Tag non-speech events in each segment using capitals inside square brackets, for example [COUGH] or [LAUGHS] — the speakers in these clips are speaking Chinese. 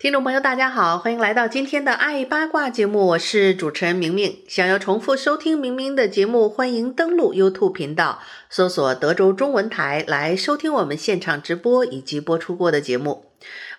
听众朋友，大家好，欢迎来到今天的爱八卦节目，我是主持人明明。想要重复收听明明的节目，欢迎登录 YouTube 频道，搜索德州中文台来收听我们现场直播以及播出过的节目。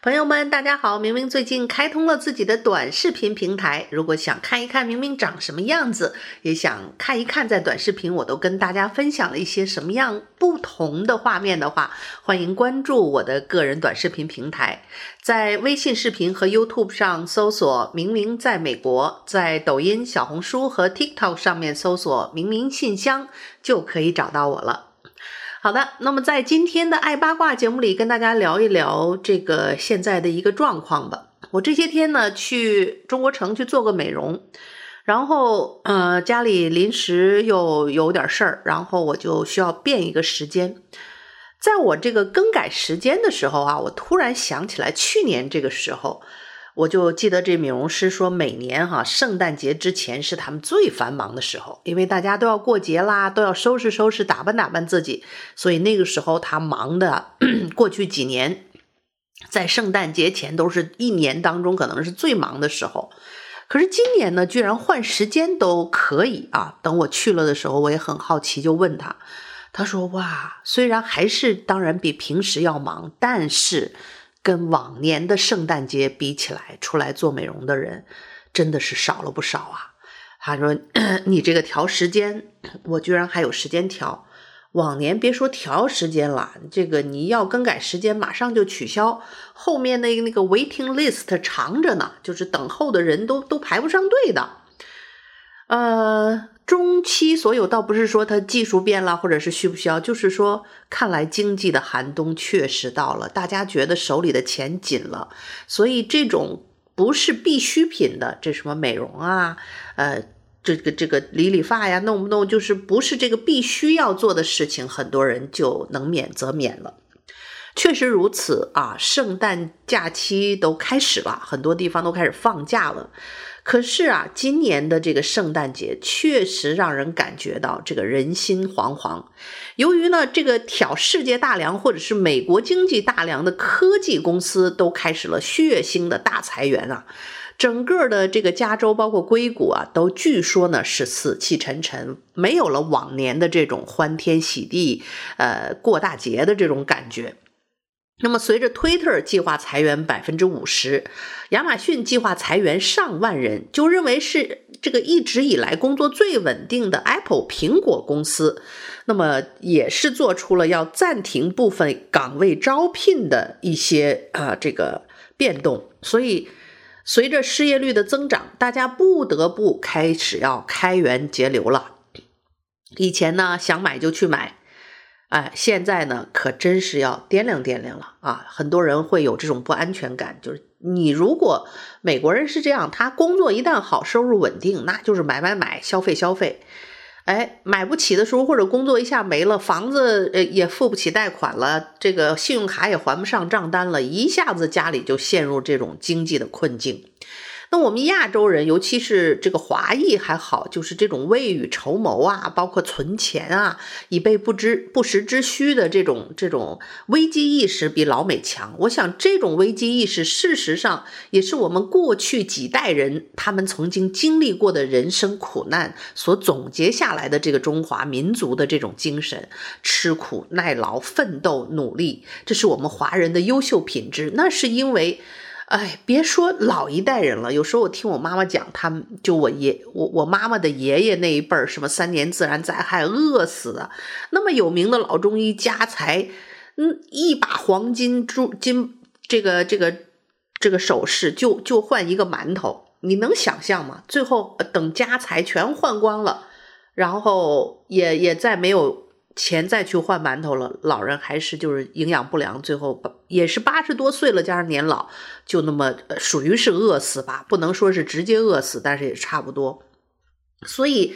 朋友们，大家好！明明最近开通了自己的短视频平台，如果想看一看明明长什么样子，也想看一看在短视频我都跟大家分享了一些什么样不同的画面的话，欢迎关注我的个人短视频平台，在微信视频和 YouTube 上搜索“明明在美国”，在抖音、小红书和 TikTok 上面搜索“明明信箱”就可以找到我了。好的，那么在今天的爱八卦节目里，跟大家聊一聊这个现在的一个状况吧。我这些天呢去中国城去做个美容，然后呃家里临时又有点事儿，然后我就需要变一个时间。在我这个更改时间的时候啊，我突然想起来去年这个时候。我就记得这美容师说，每年哈圣诞节之前是他们最繁忙的时候，因为大家都要过节啦，都要收拾收拾、打扮打扮自己，所以那个时候他忙的。[CLEARS THROAT] 过去几年，在圣诞节前都是一年当中可能是最忙的时候。可是今年呢，居然换时间都可以啊！等我去了的时候，我也很好奇，就问他，他说：“哇，虽然还是当然比平时要忙，但是。”跟往年的圣诞节比起来，出来做美容的人真的是少了不少啊。他说：“你这个调时间，我居然还有时间调。往年别说调时间了，这个你要更改时间，马上就取消，后面那个那个 waiting list 长着呢，就是等候的人都都排不上队的。”呃。中期所有倒不是说它技术变了，或者是需不需要，就是说看来经济的寒冬确实到了，大家觉得手里的钱紧了，所以这种不是必需品的，这什么美容啊，呃，这个这个理理发呀，弄不弄就是不是这个必须要做的事情，很多人就能免则免了。确实如此啊，圣诞假期都开始了，很多地方都开始放假了。可是啊，今年的这个圣诞节确实让人感觉到这个人心惶惶。由于呢，这个挑世界大梁或者是美国经济大梁的科技公司都开始了血腥的大裁员啊，整个的这个加州包括硅谷啊，都据说呢是死气沉沉，没有了往年的这种欢天喜地，呃，过大节的这种感觉。那么，随着 Twitter 计划裁员百分之五十，亚马逊计划裁员上万人，就认为是这个一直以来工作最稳定的 Apple 苹果公司，那么也是做出了要暂停部分岗位招聘的一些啊这个变动。所以，随着失业率的增长，大家不得不开始要开源节流了。以前呢，想买就去买。哎，现在呢，可真是要掂量掂量了啊！很多人会有这种不安全感，就是你如果美国人是这样，他工作一旦好，收入稳定，那就是买买买，消费消费。哎，买不起的时候，或者工作一下没了，房子呃也付不起贷款了，这个信用卡也还不上账单了，一下子家里就陷入这种经济的困境。那我们亚洲人，尤其是这个华裔还好，就是这种未雨绸缪啊，包括存钱啊，以备不知不时之需的这种这种危机意识比老美强。我想这种危机意识，事实上也是我们过去几代人他们曾经经历过的人生苦难所总结下来的这个中华民族的这种精神：吃苦耐劳、奋斗努力，这是我们华人的优秀品质。那是因为。哎，别说老一代人了，有时候我听我妈妈讲，他们就我爷我我妈妈的爷爷那一辈儿，什么三年自然灾害饿死的，那么有名的老中医家财，嗯，一把黄金珠金这个这个这个首饰就就换一个馒头，你能想象吗？最后等家财全换光了，然后也也再没有钱再去换馒头了，老人还是就是营养不良，最后把也是八十多岁了，加上年老，就那么属于是饿死吧，不能说是直接饿死，但是也差不多。所以，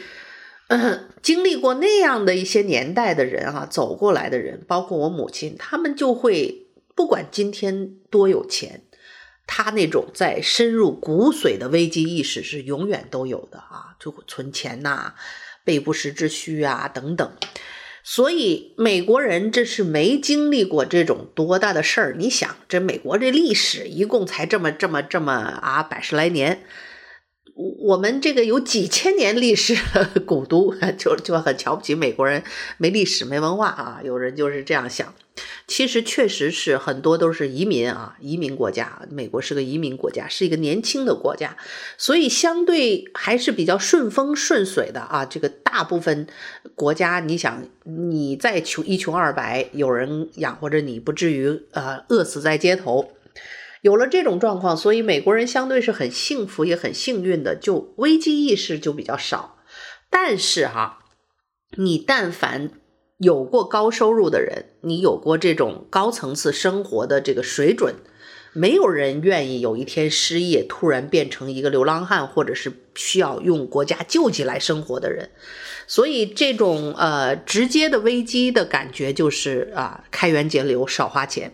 经历过那样的一些年代的人啊，走过来的人，包括我母亲，他们就会不管今天多有钱，他那种在深入骨髓的危机意识是永远都有的啊，就存钱呐、备不时之需啊等等。所以美国人这是没经历过这种多大的事儿。你想，这美国这历史一共才这么这么这么啊百十来年，我我们这个有几千年历史的 [LAUGHS] 古都，[LAUGHS] 就就很瞧不起美国人没历史没文化啊。有人就是这样想。其实确实是很多都是移民啊，移民国家。美国是个移民国家，是一个年轻的国家，所以相对还是比较顺风顺水的啊。这个大部分国家，你想你再穷一穷二白，有人养活着你，不至于呃饿死在街头。有了这种状况，所以美国人相对是很幸福也很幸运的，就危机意识就比较少。但是哈，你但凡。有过高收入的人，你有过这种高层次生活的这个水准，没有人愿意有一天失业，突然变成一个流浪汉，或者是需要用国家救济来生活的人。所以，这种呃直接的危机的感觉就是啊，开源节流，少花钱。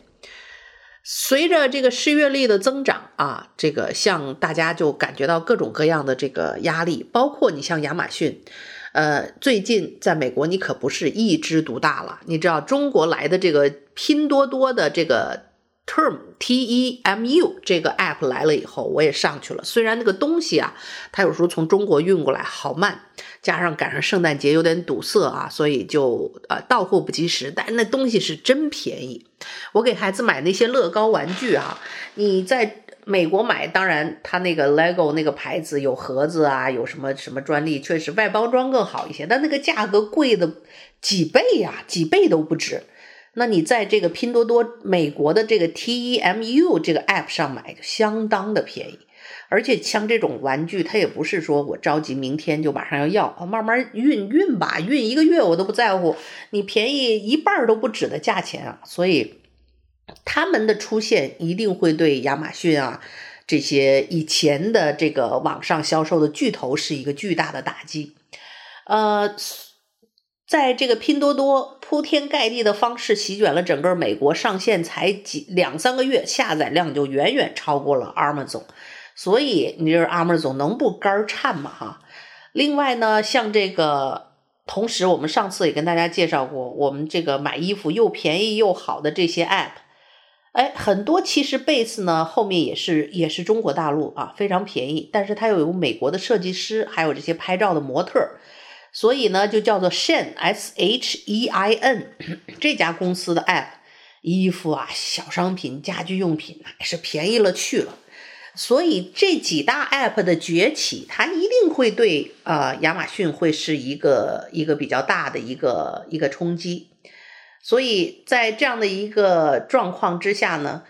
随着这个失业率的增长啊，这个像大家就感觉到各种各样的这个压力，包括你像亚马逊。呃，最近在美国，你可不是一枝独大了。你知道中国来的这个拼多多的这个 Term T E M U 这个 app 来了以后，我也上去了。虽然那个东西啊，它有时候从中国运过来好慢，加上赶上圣诞节有点堵塞啊，所以就呃到货不及时。但那东西是真便宜。我给孩子买那些乐高玩具啊，你在。美国买，当然它那个 Lego 那个牌子有盒子啊，有什么什么专利，确实外包装更好一些，但那个价格贵的几倍呀，几倍都不止。那你在这个拼多多美国的这个 TEMU 这个 app 上买，就相当的便宜。而且像这种玩具，它也不是说我着急明天就马上要要，慢慢运运吧，运一个月我都不在乎，你便宜一半都不止的价钱啊，所以。他们的出现一定会对亚马逊啊这些以前的这个网上销售的巨头是一个巨大的打击。呃，在这个拼多多铺天盖地的方式席卷了整个美国，上线才几两三个月，下载量就远远超过了 Amazon。所以你这 Amazon 能不肝颤吗？哈。另外呢，像这个，同时我们上次也跟大家介绍过，我们这个买衣服又便宜又好的这些 App。哎，很多其实贝斯呢，后面也是也是中国大陆啊，非常便宜，但是它又有美国的设计师，还有这些拍照的模特，所以呢就叫做 Shein S H E I N 这家公司的 app，衣服啊、小商品、家居用品还是便宜了去了，所以这几大 app 的崛起，它一定会对呃亚马逊会是一个一个比较大的一个一个冲击。所以在这样的一个状况之下呢，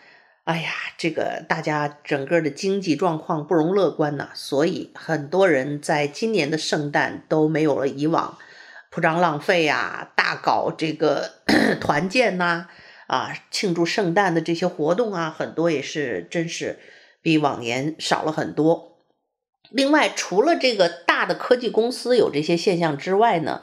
哎呀，这个大家整个的经济状况不容乐观呐。所以很多人在今年的圣诞都没有了以往铺张浪费啊，大搞这个 [COUGHS] 团建呐，啊，庆祝圣诞的这些活动啊，很多也是真是比往年少了很多。另外，除了这个大的科技公司有这些现象之外呢，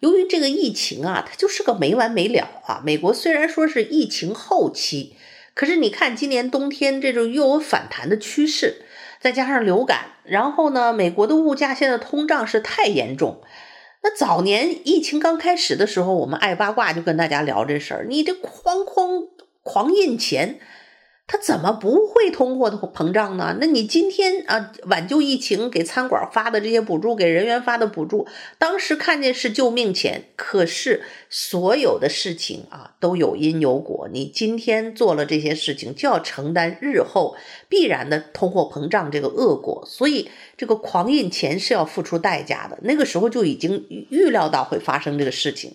由于这个疫情啊，它就是个没完没了啊。美国虽然说是疫情后期，可是你看今年冬天这种又有反弹的趋势，再加上流感，然后呢，美国的物价现在通胀是太严重。那早年疫情刚开始的时候，我们爱八卦就跟大家聊这事儿，你这哐哐狂印钱。他怎么不会通货膨胀呢？那你今天啊，挽救疫情给餐馆发的这些补助，给人员发的补助，当时看见是救命钱，可是所有的事情啊都有因有果。你今天做了这些事情，就要承担日后必然的通货膨胀这个恶果。所以这个狂印钱是要付出代价的。那个时候就已经预料到会发生这个事情。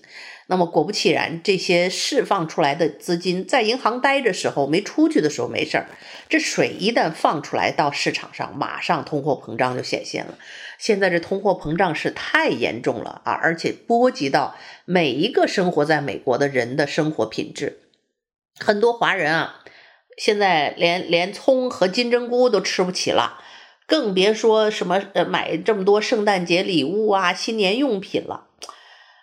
那么果不其然，这些释放出来的资金在银行待着时候没出去的时候没事儿，这水一旦放出来到市场上，马上通货膨胀就显现了。现在这通货膨胀是太严重了啊，而且波及到每一个生活在美国的人的生活品质。很多华人啊，现在连连葱和金针菇都吃不起了，更别说什么呃买这么多圣诞节礼物啊、新年用品了。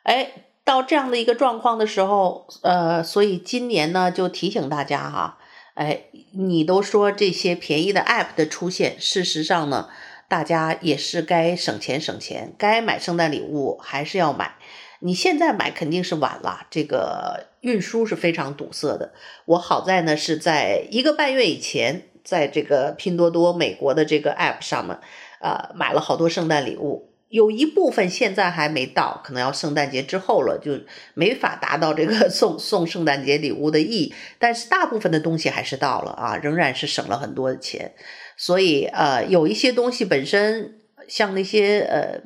哎。到这样的一个状况的时候，呃，所以今年呢，就提醒大家哈，哎，你都说这些便宜的 App 的出现，事实上呢，大家也是该省钱省钱，该买圣诞礼物还是要买。你现在买肯定是晚了，这个运输是非常堵塞的。我好在呢是在一个半月以前，在这个拼多多美国的这个 App 上面，呃，买了好多圣诞礼物。有一部分现在还没到，可能要圣诞节之后了，就没法达到这个 [LAUGHS] 送送圣诞节礼物的意义。但是大部分的东西还是到了啊，仍然是省了很多的钱。所以呃，有一些东西本身像那些呃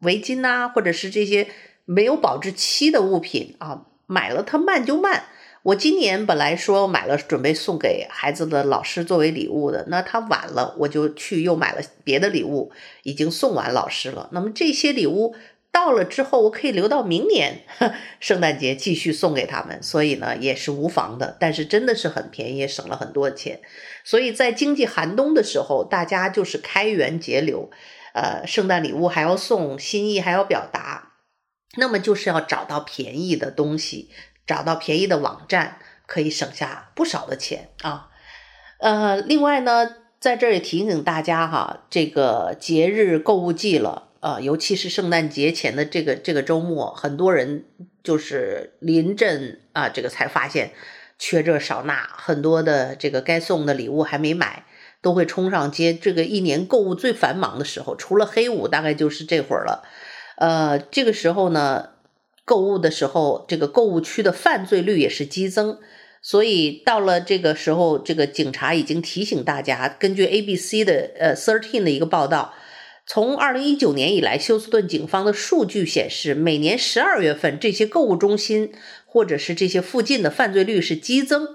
围巾呐，或者是这些没有保质期的物品啊，买了它慢就慢。我今年本来说买了准备送给孩子的老师作为礼物的，那他晚了，我就去又买了别的礼物，已经送完老师了。那么这些礼物到了之后，我可以留到明年 [LAUGHS] 圣诞节继续送给他们，所以呢也是无妨的。但是真的是很便宜，省了很多钱。所以在经济寒冬的时候，大家就是开源节流，呃，圣诞礼物还要送，心意还要表达，那么就是要找到便宜的东西。找到便宜的网站，可以省下不少的钱啊。呃，另外呢，在这儿也提醒大家哈，这个节日购物季了，呃，尤其是圣诞节前的这个这个周末，很多人就是临阵啊，这个才发现缺这少那，很多的这个该送的礼物还没买，都会冲上街。这个一年购物最繁忙的时候，除了黑五，大概就是这会儿了。呃，这个时候呢。购物的时候，这个购物区的犯罪率也是激增，所以到了这个时候，这个警察已经提醒大家，根据 ABC 的呃 Thirteen 的一个报道，从二零一九年以来，休斯顿警方的数据显示，每年十二月份这些购物中心或者是这些附近的犯罪率是激增。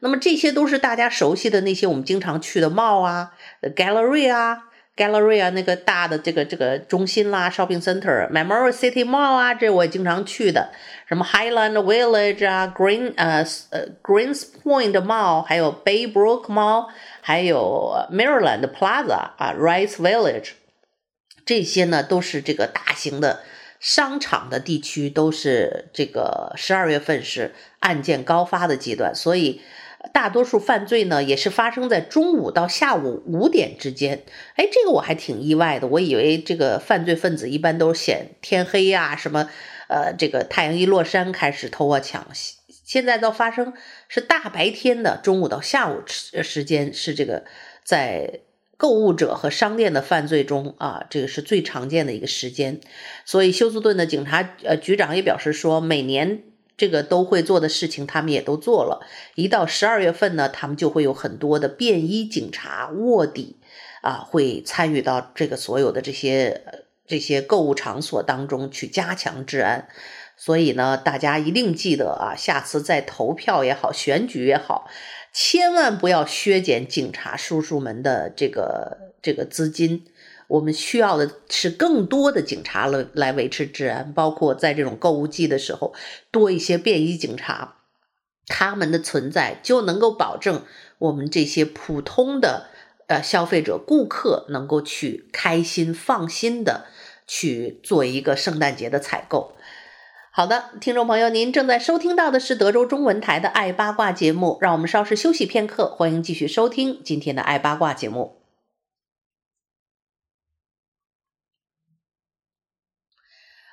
那么这些都是大家熟悉的那些我们经常去的 mall 啊，gallery 啊。Galleria 那个大的这个这个中心啦，Shopping Center，Memorial City Mall 啊，这我也经常去的。什么 Highland Village 啊，Green 呃呃 Greenspoint Mall，还有 Baybrook Mall，还有 Maryland Plaza 啊，Rice Village，这些呢都是这个大型的商场的地区，都是这个十二月份是案件高发的阶段，所以。大多数犯罪呢，也是发生在中午到下午五点之间。哎，这个我还挺意外的。我以为这个犯罪分子一般都是显天黑呀，什么，呃，这个太阳一落山开始偷啊抢。现在倒发生是大白天的中午到下午时时间，是这个在购物者和商店的犯罪中啊，这个是最常见的一个时间。所以休斯顿的警察呃局长也表示说，每年。这个都会做的事情，他们也都做了。一到十二月份呢，他们就会有很多的便衣警察卧底啊，会参与到这个所有的这些这些购物场所当中去加强治安。所以呢，大家一定记得啊，下次再投票也好，选举也好，千万不要削减警察叔叔们的这个这个资金。我们需要的是更多的警察来来维持治安，包括在这种购物季的时候，多一些便衣警察，他们的存在就能够保证我们这些普通的呃消费者顾客能够去开心放心的去做一个圣诞节的采购。好的，听众朋友，您正在收听到的是德州中文台的爱八卦节目，让我们稍事休息片刻，欢迎继续收听今天的爱八卦节目。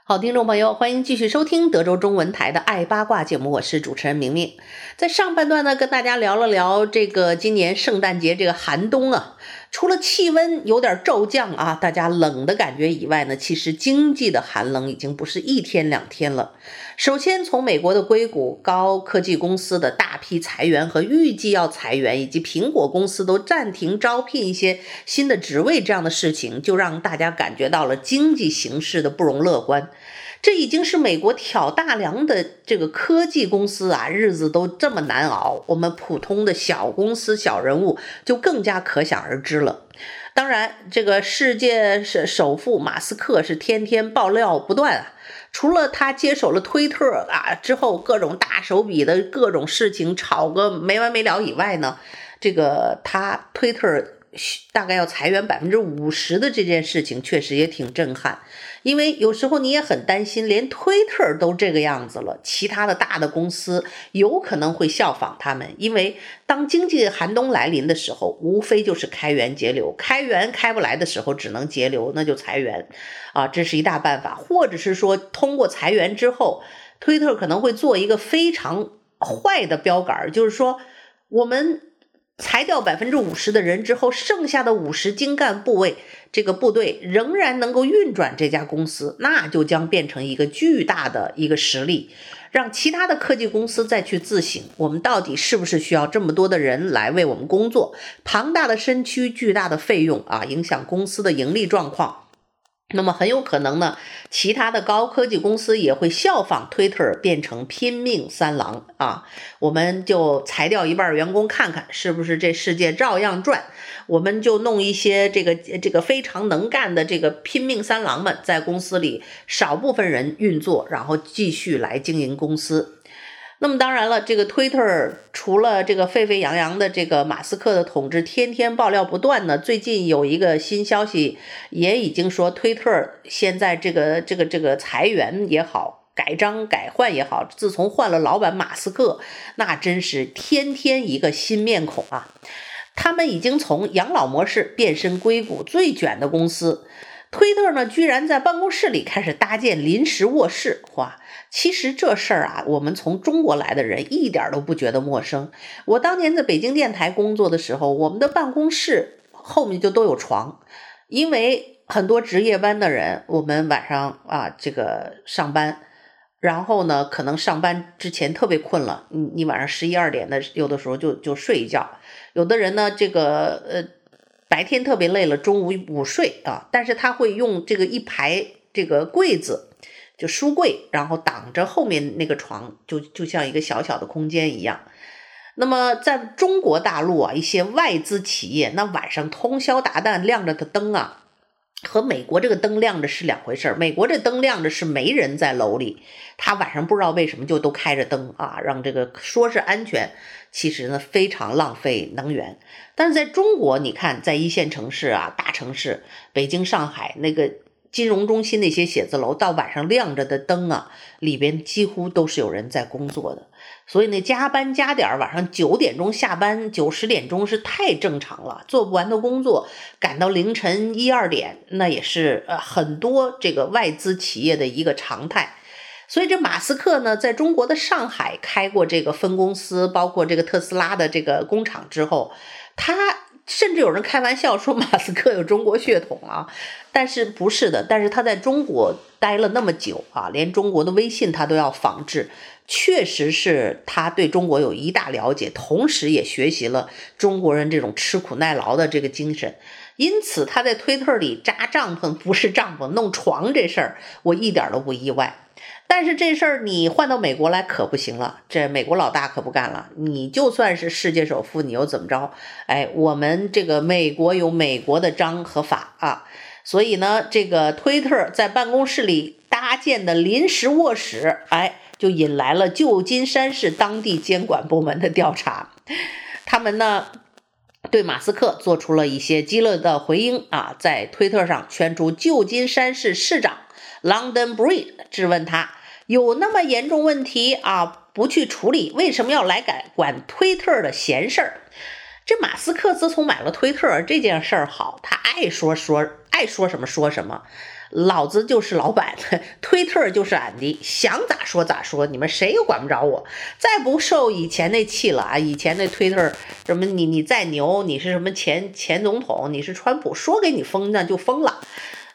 好，听众朋友，欢迎继续收听德州中文台的《爱八卦》节目，我是主持人明明。在上半段呢，跟大家聊了聊这个今年圣诞节这个寒冬啊。除了气温有点骤降啊，大家冷的感觉以外呢，其实经济的寒冷已经不是一天两天了。首先，从美国的硅谷高科技公司的大批裁员和预计要裁员，以及苹果公司都暂停招聘一些新的职位这样的事情，就让大家感觉到了经济形势的不容乐观。这已经是美国挑大梁的这个科技公司啊，日子都这么难熬，我们普通的小公司、小人物就更加可想而知了。当然，这个世界首富马斯克是天天爆料不断啊。除了他接手了推特啊之后，各种大手笔的各种事情吵个没完没了以外呢，这个他推特大概要裁员百分之五十的这件事情，确实也挺震撼。因为有时候你也很担心，连推特都这个样子了，其他的大的公司有可能会效仿他们。因为当经济寒冬来临的时候，无非就是开源节流，开源开不来的时候，只能节流，那就裁员，啊，这是一大办法。或者是说，通过裁员之后，推特可能会做一个非常坏的标杆，就是说我们。裁掉百分之五十的人之后，剩下的五十精干部位，这个部队仍然能够运转这家公司，那就将变成一个巨大的一个实力，让其他的科技公司再去自省，我们到底是不是需要这么多的人来为我们工作？庞大的身躯，巨大的费用啊，影响公司的盈利状况。那么很有可能呢，其他的高科技公司也会效仿 Twitter 变成拼命三郎啊！我们就裁掉一半员工，看看是不是这世界照样转。我们就弄一些这个这个非常能干的这个拼命三郎们在公司里少部分人运作，然后继续来经营公司。那么当然了，这个 Twitter 除了这个沸沸扬扬的这个马斯克的统治，天天爆料不断呢。最近有一个新消息，也已经说 Twitter 现在这个这个这个裁员也好，改章改换也好，自从换了老板马斯克，那真是天天一个新面孔啊。他们已经从养老模式变身硅谷最卷的公司。推特呢，居然在办公室里开始搭建临时卧室，哇！其实这事儿啊，我们从中国来的人一点都不觉得陌生。我当年在北京电台工作的时候，我们的办公室后面就都有床，因为很多值夜班的人，我们晚上啊这个上班，然后呢，可能上班之前特别困了，你你晚上十一二点的，有的时候就就睡一觉。有的人呢，这个呃。白天特别累了，中午午睡啊，但是他会用这个一排这个柜子，就书柜，然后挡着后面那个床，就就像一个小小的空间一样。那么在中国大陆啊，一些外资企业，那晚上通宵达旦亮着的灯啊。和美国这个灯亮着是两回事儿。美国这灯亮着是没人在楼里，他晚上不知道为什么就都开着灯啊，让这个说是安全，其实呢非常浪费能源。但是在中国，你看在一线城市啊、大城市，北京、上海那个金融中心那些写字楼，到晚上亮着的灯啊，里边几乎都是有人在工作的。所以那加班加点，晚上九点钟下班，九十点钟是太正常了。做不完的工作，赶到凌晨一二点，那也是呃很多这个外资企业的一个常态。所以这马斯克呢，在中国的上海开过这个分公司，包括这个特斯拉的这个工厂之后，他甚至有人开玩笑说马斯克有中国血统啊，但是不是的。但是他在中国待了那么久啊，连中国的微信他都要仿制。确实是他对中国有一大了解，同时也学习了中国人这种吃苦耐劳的这个精神，因此他在推特里扎帐篷不是帐篷，弄床这事儿我一点都不意外。但是这事儿你换到美国来可不行了，这美国老大可不干了。你就算是世界首富，你又怎么着？哎，我们这个美国有美国的章和法啊，所以呢，这个推特在办公室里搭建的临时卧室，哎。就引来了旧金山市当地监管部门的调查，他们呢对马斯克做出了一些激烈的回应啊，在推特上圈出旧金山市市长 London Breed 质问他有那么严重问题啊，不去处理，为什么要来管管推特的闲事儿？这马斯克自从买了推特这件事儿好，他爱说说，爱说什么说什么。老子就是老板，[LAUGHS] 推特就是俺的，想咋说咋说，你们谁也管不着我。再不受以前那气了啊！以前那推特什么你你再牛，你是什么前前总统，你是川普，说给你封那就封了。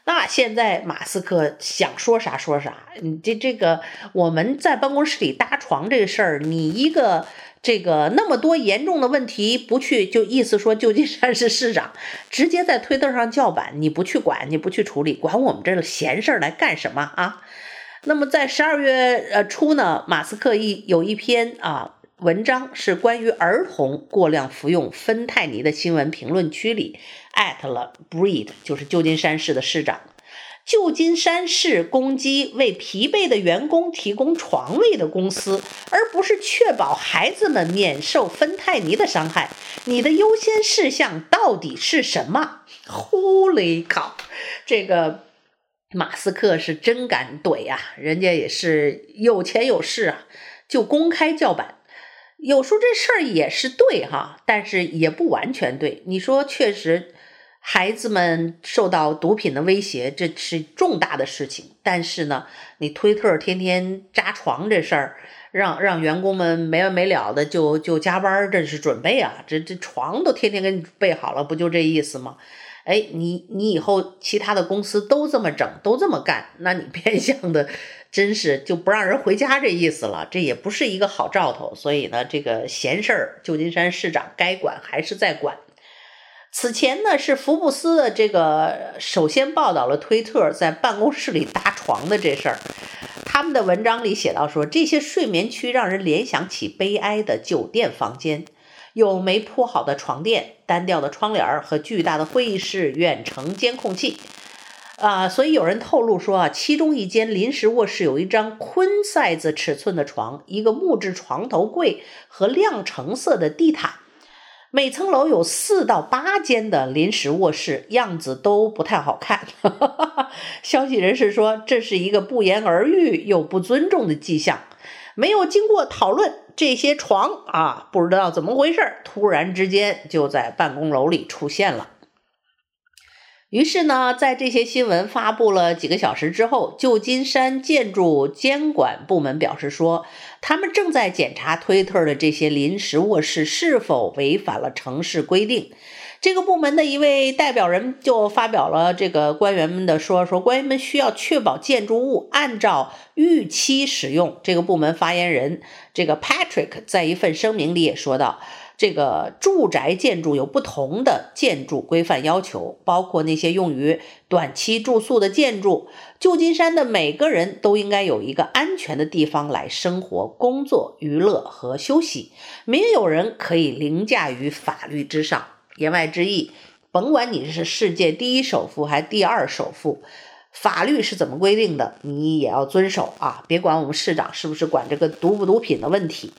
那现在马斯克想说啥说啥，你这这个我们在办公室里搭床这个事儿，你一个。这个那么多严重的问题不去，就意思说旧金山市市长直接在推特上叫板，你不去管，你不去处理，管我们这个闲事儿来干什么啊？那么在十二月呃初呢，马斯克一有一篇啊文章是关于儿童过量服用芬太尼的新闻，评论区里艾特了 Breed，就是旧金山市的市长。旧金山市攻击为疲惫的员工提供床位的公司，而不是确保孩子们免受芬太尼的伤害。你的优先事项到底是什么？呼雷靠，这个马斯克是真敢怼呀、啊！人家也是有钱有势啊，就公开叫板。有时候这事儿也是对哈，但是也不完全对。你说确实。孩子们受到毒品的威胁，这是重大的事情。但是呢，你推特天天扎床这事儿，让让员工们没完没了的就就加班，这是准备啊，这这床都天天给你备好了，不就这意思吗？哎，你你以后其他的公司都这么整，都这么干，那你变相的真是就不让人回家这意思了，这也不是一个好兆头。所以呢，这个闲事儿，旧金山市长该管还是在管。此前呢，是福布斯的这个首先报道了推特在办公室里搭床的这事儿。他们的文章里写到说，这些睡眠区让人联想起悲哀的酒店房间，有没铺好的床垫、单调的窗帘和巨大的会议室远程监控器。啊，所以有人透露说啊，其中一间临时卧室有一张 queen size 尺寸的床，一个木质床头柜和亮橙色的地毯。每层楼有四到八间的临时卧室，样子都不太好看。[LAUGHS] 消息人士说，这是一个不言而喻又不尊重的迹象。没有经过讨论，这些床啊，不知道怎么回事，突然之间就在办公楼里出现了。于是呢，在这些新闻发布了几个小时之后，旧金山建筑监管部门表示说，他们正在检查推特的这些临时卧室是否违反了城市规定。这个部门的一位代表人就发表了这个官员们的说说，官员们需要确保建筑物按照预期使用。这个部门发言人这个 Patrick 在一份声明里也说道。这个住宅建筑有不同的建筑规范要求，包括那些用于短期住宿的建筑。旧金山的每个人都应该有一个安全的地方来生活、工作、娱乐和休息。没有人可以凌驾于法律之上。言外之意，甭管你是世界第一首富还是第二首富，法律是怎么规定的，你也要遵守啊！别管我们市长是不是管这个毒不毒品的问题。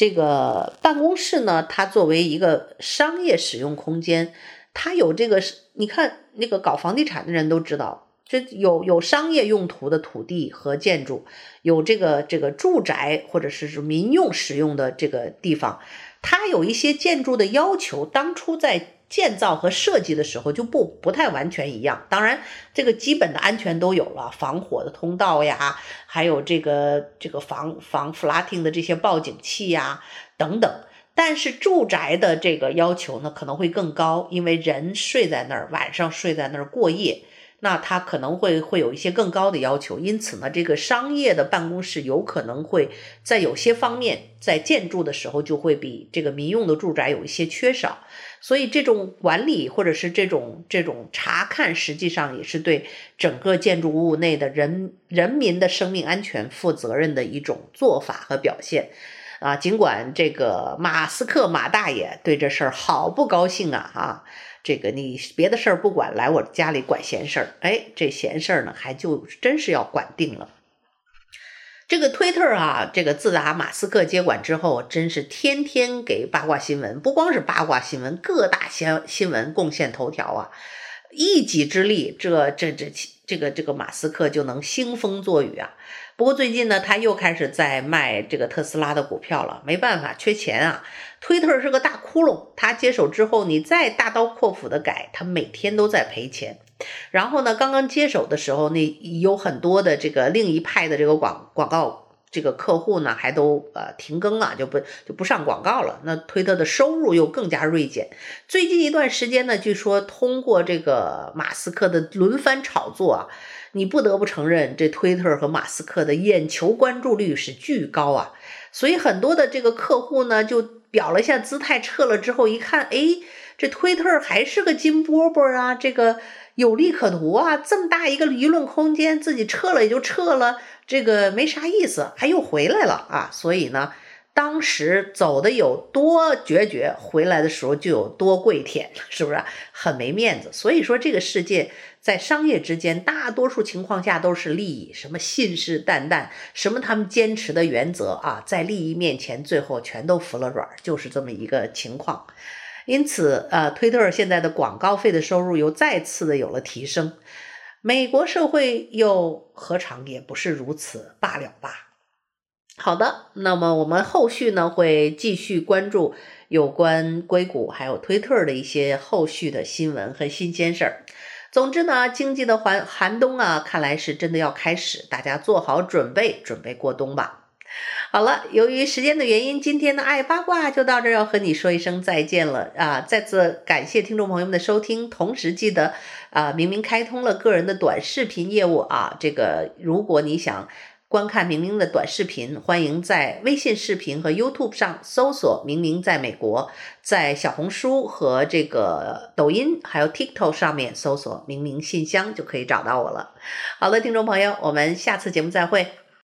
这个办公室呢，它作为一个商业使用空间，它有这个，你看那个搞房地产的人都知道，这有有商业用途的土地和建筑，有这个这个住宅或者是民用使用的这个地方，它有一些建筑的要求，当初在。建造和设计的时候就不不太完全一样，当然这个基本的安全都有了，防火的通道呀，还有这个这个防防 flooding 的这些报警器呀等等。但是住宅的这个要求呢可能会更高，因为人睡在那儿，晚上睡在那儿过夜。那他可能会会有一些更高的要求，因此呢，这个商业的办公室有可能会在有些方面在建筑的时候就会比这个民用的住宅有一些缺少，所以这种管理或者是这种这种查看，实际上也是对整个建筑物内的人人民的生命安全负责任的一种做法和表现啊。尽管这个马斯克马大爷对这事儿好不高兴啊啊！这个你别的事儿不管，来我家里管闲事儿，哎，这闲事儿呢，还就真是要管定了。这个推特啊，这个自打马斯克接管之后，真是天天给八卦新闻，不光是八卦新闻，各大新新闻贡献头条啊，一己之力，这这这这个这个马斯克就能兴风作雨啊。不过最近呢，他又开始在卖这个特斯拉的股票了。没办法，缺钱啊。推特是个大窟窿，他接手之后，你再大刀阔斧的改，他每天都在赔钱。然后呢，刚刚接手的时候，那有很多的这个另一派的这个广广告这个客户呢，还都呃停更了，就不就不上广告了。那推特的收入又更加锐减。最近一段时间呢，据说通过这个马斯克的轮番炒作啊。你不得不承认，这推特和马斯克的眼球关注率是巨高啊，所以很多的这个客户呢，就表了一下姿态，撤了之后一看，哎，这推特还是个金饽饽啊，这个有利可图啊，这么大一个舆论空间，自己撤了也就撤了，这个没啥意思，还又回来了啊，所以呢。当时走的有多决绝，回来的时候就有多跪舔，是不是很没面子？所以说，这个世界在商业之间，大多数情况下都是利益，什么信誓旦旦，什么他们坚持的原则啊，在利益面前，最后全都服了软，就是这么一个情况。因此，呃，推特现在的广告费的收入又再次的有了提升，美国社会又何尝也不是如此罢了吧？好的，那么我们后续呢，会继续关注有关硅谷还有推特的一些后续的新闻和新鲜事儿。总之呢，经济的寒寒冬啊，看来是真的要开始，大家做好准备，准备过冬吧。好了，由于时间的原因，今天的爱八卦就到这儿，要和你说一声再见了啊！再次感谢听众朋友们的收听，同时记得啊，明明开通了个人的短视频业务啊，这个如果你想。观看明明的短视频，欢迎在微信视频和 YouTube 上搜索“明明在美国”，在小红书和这个抖音还有 TikTok 上面搜索“明明信箱”就可以找到我了。好了，听众朋友，我们下次节目再会。